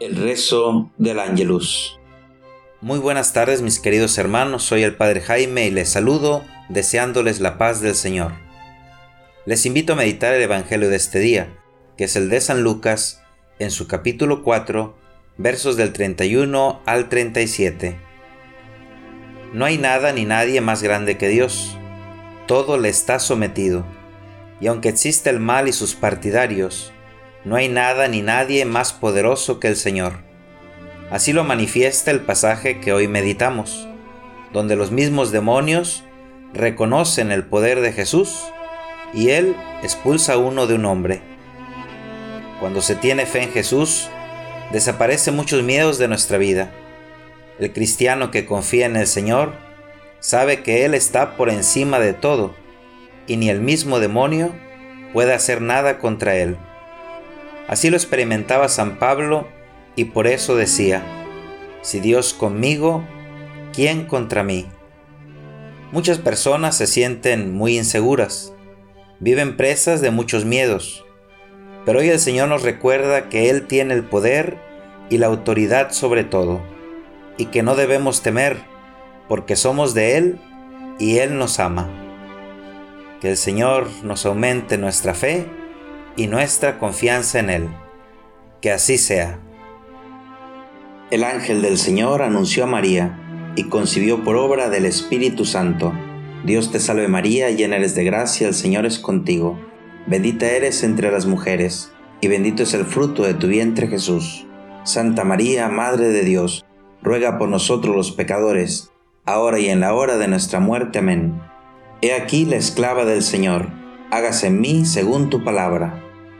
El rezo del Ángelus. Muy buenas tardes mis queridos hermanos, soy el Padre Jaime y les saludo deseándoles la paz del Señor. Les invito a meditar el Evangelio de este día, que es el de San Lucas, en su capítulo 4, versos del 31 al 37. No hay nada ni nadie más grande que Dios, todo le está sometido, y aunque existe el mal y sus partidarios, no hay nada ni nadie más poderoso que el Señor. Así lo manifiesta el pasaje que hoy meditamos, donde los mismos demonios reconocen el poder de Jesús y Él expulsa a uno de un hombre. Cuando se tiene fe en Jesús, desaparecen muchos miedos de nuestra vida. El cristiano que confía en el Señor sabe que Él está por encima de todo y ni el mismo demonio puede hacer nada contra Él. Así lo experimentaba San Pablo y por eso decía, si Dios conmigo, ¿quién contra mí? Muchas personas se sienten muy inseguras, viven presas de muchos miedos, pero hoy el Señor nos recuerda que Él tiene el poder y la autoridad sobre todo, y que no debemos temer, porque somos de Él y Él nos ama. Que el Señor nos aumente nuestra fe y nuestra confianza en Él. Que así sea. El ángel del Señor anunció a María y concibió por obra del Espíritu Santo. Dios te salve María, llena eres de gracia, el Señor es contigo. Bendita eres entre las mujeres, y bendito es el fruto de tu vientre Jesús. Santa María, Madre de Dios, ruega por nosotros los pecadores, ahora y en la hora de nuestra muerte. Amén. He aquí la esclava del Señor, hágase en mí según tu palabra.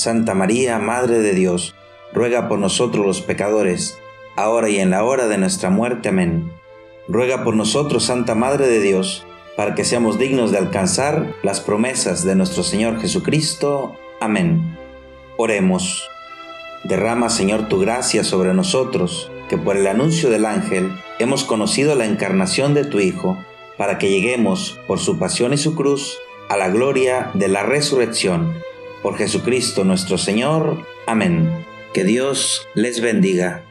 Santa María, Madre de Dios, ruega por nosotros los pecadores, ahora y en la hora de nuestra muerte. Amén. Ruega por nosotros, Santa Madre de Dios, para que seamos dignos de alcanzar las promesas de nuestro Señor Jesucristo. Amén. Oremos. Derrama, Señor, tu gracia sobre nosotros, que por el anuncio del ángel hemos conocido la encarnación de tu Hijo, para que lleguemos, por su pasión y su cruz, a la gloria de la resurrección por Jesucristo nuestro Señor. Amén. Que Dios les bendiga.